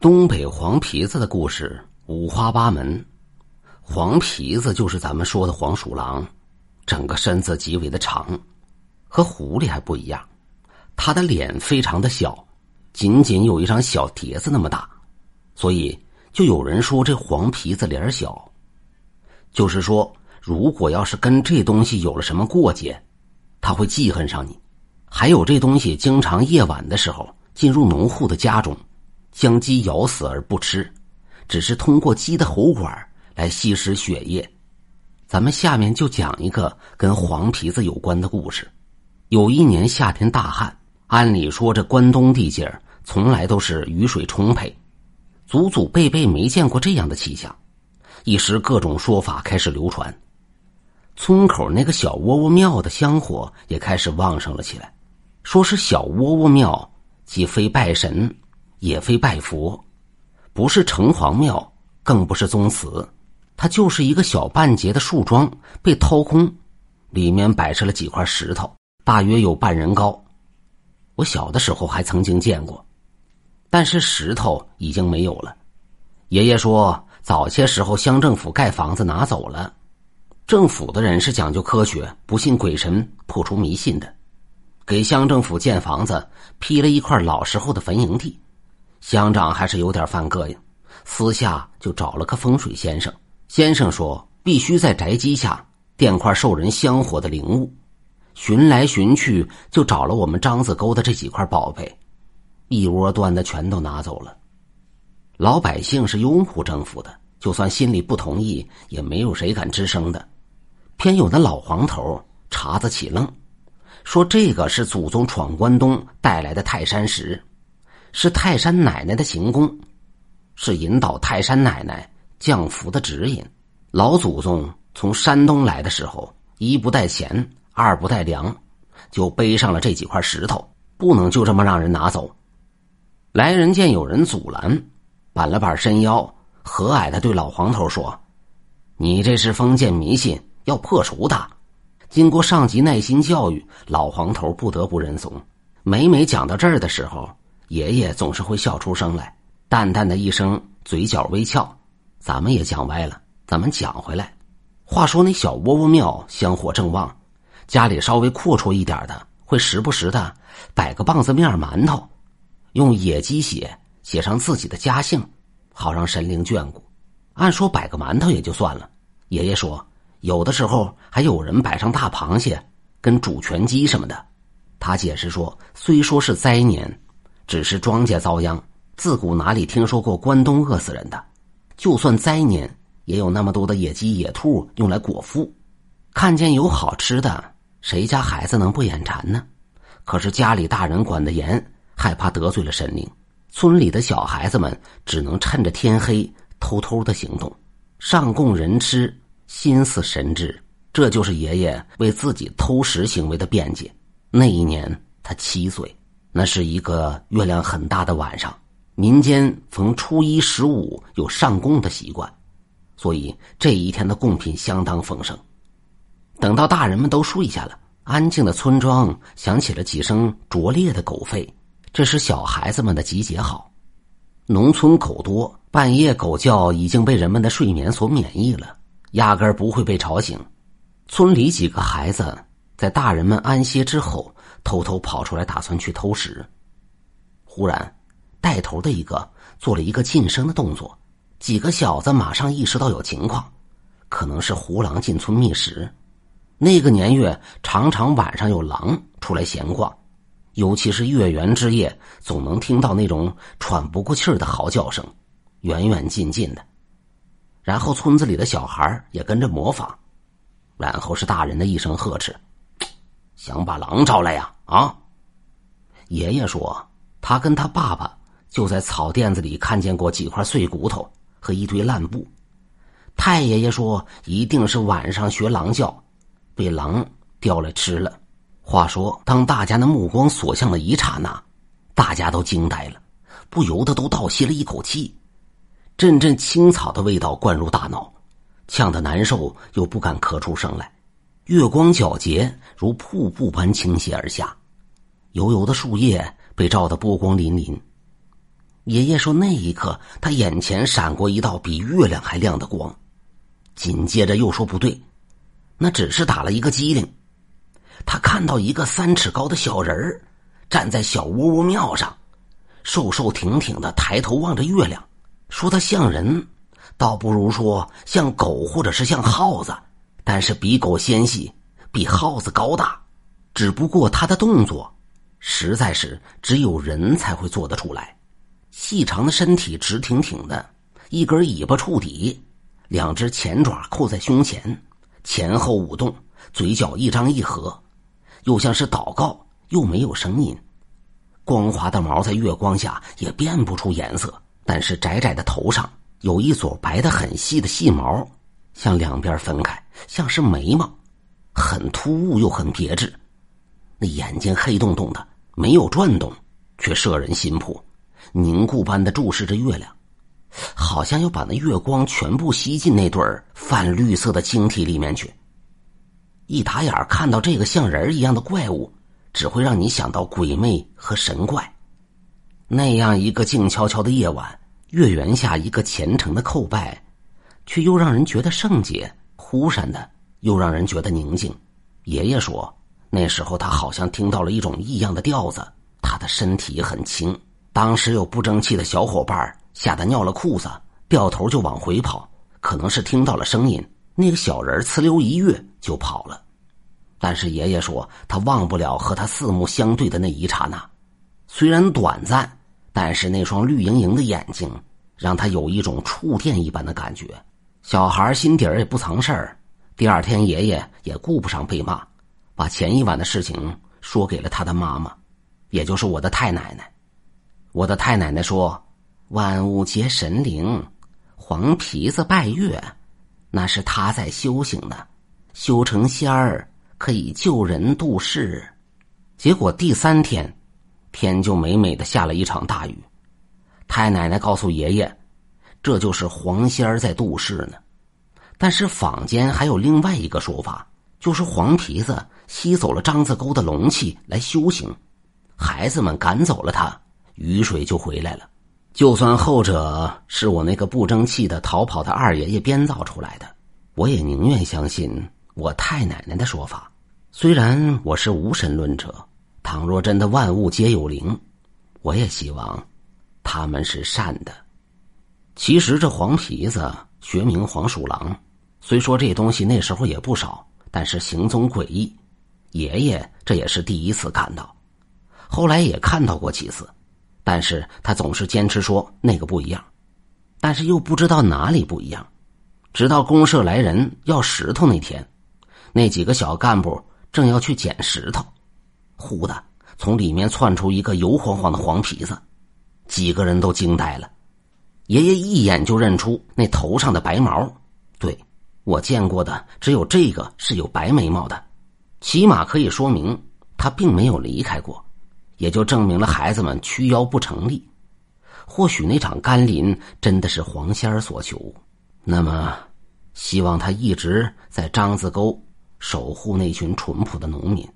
东北黄皮子的故事五花八门。黄皮子就是咱们说的黄鼠狼，整个身子极为的长，和狐狸还不一样。他的脸非常的小，仅仅有一张小碟子那么大，所以就有人说这黄皮子脸小。就是说，如果要是跟这东西有了什么过节，他会记恨上你。还有这东西经常夜晚的时候进入农户的家中。将鸡咬死而不吃，只是通过鸡的喉管来吸食血液。咱们下面就讲一个跟黄皮子有关的故事。有一年夏天大旱，按理说这关东地界从来都是雨水充沛，祖祖辈辈没见过这样的气象。一时各种说法开始流传，村口那个小窝窝庙的香火也开始旺盛了起来。说是小窝窝庙，既非拜神。也非拜佛，不是城隍庙，更不是宗祠，它就是一个小半截的树桩被掏空，里面摆设了几块石头，大约有半人高。我小的时候还曾经见过，但是石头已经没有了。爷爷说，早些时候乡政府盖房子拿走了。政府的人是讲究科学，不信鬼神，破除迷信的，给乡政府建房子批了一块老时候的坟营地。乡长还是有点犯膈应，私下就找了个风水先生。先生说，必须在宅基下垫块受人香火的灵物。寻来寻去，就找了我们张子沟的这几块宝贝，一窝端的全都拿走了。老百姓是拥护政府的，就算心里不同意，也没有谁敢吱声的。偏有那老黄头茬子起愣，说这个是祖宗闯关东带来的泰山石。是泰山奶奶的行宫，是引导泰山奶奶降福的指引。老祖宗从山东来的时候，一不带钱，二不带粮，就背上了这几块石头，不能就这么让人拿走。来人见有人阻拦，板了板身腰，和蔼的对老黄头说：“你这是封建迷信，要破除它。”经过上级耐心教育，老黄头不得不认怂。每每讲到这儿的时候。爷爷总是会笑出声来，淡淡的一声，嘴角微翘。咱们也讲歪了，咱们讲回来。话说那小窝窝庙香火正旺，家里稍微阔绰一点的，会时不时的摆个棒子面馒头，用野鸡血写上自己的家姓，好让神灵眷顾。按说摆个馒头也就算了，爷爷说有的时候还有人摆上大螃蟹跟煮全鸡什么的。他解释说，虽说是灾年。只是庄稼遭殃，自古哪里听说过关东饿死人的？就算灾年，也有那么多的野鸡、野兔用来果腹。看见有好吃的，谁家孩子能不眼馋呢？可是家里大人管得严，害怕得罪了神灵，村里的小孩子们只能趁着天黑偷偷的行动，上供人吃，心似神智。这就是爷爷为自己偷食行为的辩解。那一年他七岁。那是一个月亮很大的晚上，民间逢初一十五有上供的习惯，所以这一天的贡品相当丰盛。等到大人们都睡下了，安静的村庄响起了几声拙劣的狗吠，这是小孩子们的集结号。农村狗多，半夜狗叫已经被人们的睡眠所免疫了，压根儿不会被吵醒。村里几个孩子在大人们安歇之后。偷偷跑出来，打算去偷食。忽然，带头的一个做了一个噤声的动作，几个小子马上意识到有情况，可能是胡狼进村觅食。那个年月，常常晚上有狼出来闲逛，尤其是月圆之夜，总能听到那种喘不过气儿的嚎叫声，远远近近的。然后村子里的小孩也跟着模仿，然后是大人的一声呵斥。想把狼招来呀？啊！爷爷说，他跟他爸爸就在草甸子里看见过几块碎骨头和一堆烂布。太爷爷说，一定是晚上学狼叫，被狼叼来吃了。话说，当大家的目光所向的一刹那，大家都惊呆了，不由得都倒吸了一口气。阵阵青草的味道灌入大脑，呛得难受，又不敢咳出声来。月光皎洁，如瀑布般倾泻而下，油油的树叶被照得波光粼粼。爷爷说，那一刻他眼前闪过一道比月亮还亮的光，紧接着又说不对，那只是打了一个机灵。他看到一个三尺高的小人儿站在小窝窝庙上，瘦瘦挺挺的，抬头望着月亮。说他像人，倒不如说像狗或者是像耗子，但是比狗纤细，比耗子高大。只不过它的动作，实在是只有人才会做得出来。细长的身体直挺挺的，一根尾巴触底，两只前爪扣在胸前，前后舞动，嘴角一张一合，又像是祷告，又没有声音。光滑的毛在月光下也变不出颜色。但是窄窄的头上有一撮白的很细的细毛，向两边分开，像是眉毛，很突兀又很别致。那眼睛黑洞洞的，没有转动，却摄人心魄，凝固般的注视着月亮，好像要把那月光全部吸进那对儿泛绿色的晶体里面去。一打眼看到这个像人一样的怪物，只会让你想到鬼魅和神怪。那样一个静悄悄的夜晚，月圆下一个虔诚的叩拜，却又让人觉得圣洁；忽闪的，又让人觉得宁静。爷爷说，那时候他好像听到了一种异样的调子，他的身体很轻。当时有不争气的小伙伴吓得尿了裤子，掉头就往回跑，可能是听到了声音，那个小人呲溜一跃就跑了。但是爷爷说，他忘不了和他四目相对的那一刹那，虽然短暂。但是那双绿莹莹的眼睛，让他有一种触电一般的感觉。小孩心底儿也不藏事儿。第二天，爷爷也顾不上被骂，把前一晚的事情说给了他的妈妈，也就是我的太奶奶。我的太奶奶说：“万物皆神灵，黄皮子拜月，那是他在修行呢，修成仙儿可以救人度世。”结果第三天。天就美美的下了一场大雨，太奶奶告诉爷爷，这就是黄仙儿在度世呢。但是坊间还有另外一个说法，就是黄皮子吸走了张子沟的龙气来修行，孩子们赶走了他，雨水就回来了。就算后者是我那个不争气的逃跑的二爷爷编造出来的，我也宁愿相信我太奶奶的说法。虽然我是无神论者。倘若真的万物皆有灵，我也希望他们是善的。其实这黄皮子学名黄鼠狼，虽说这东西那时候也不少，但是行踪诡异。爷爷这也是第一次看到，后来也看到过几次，但是他总是坚持说那个不一样，但是又不知道哪里不一样。直到公社来人要石头那天，那几个小干部正要去捡石头。忽的，从里面窜出一个油晃晃的黄皮子，几个人都惊呆了。爷爷一眼就认出那头上的白毛，对我见过的只有这个是有白眉毛的，起码可以说明他并没有离开过，也就证明了孩子们驱妖不成立。或许那场甘霖真的是黄仙儿所求，那么希望他一直在獐子沟守护那群淳朴的农民。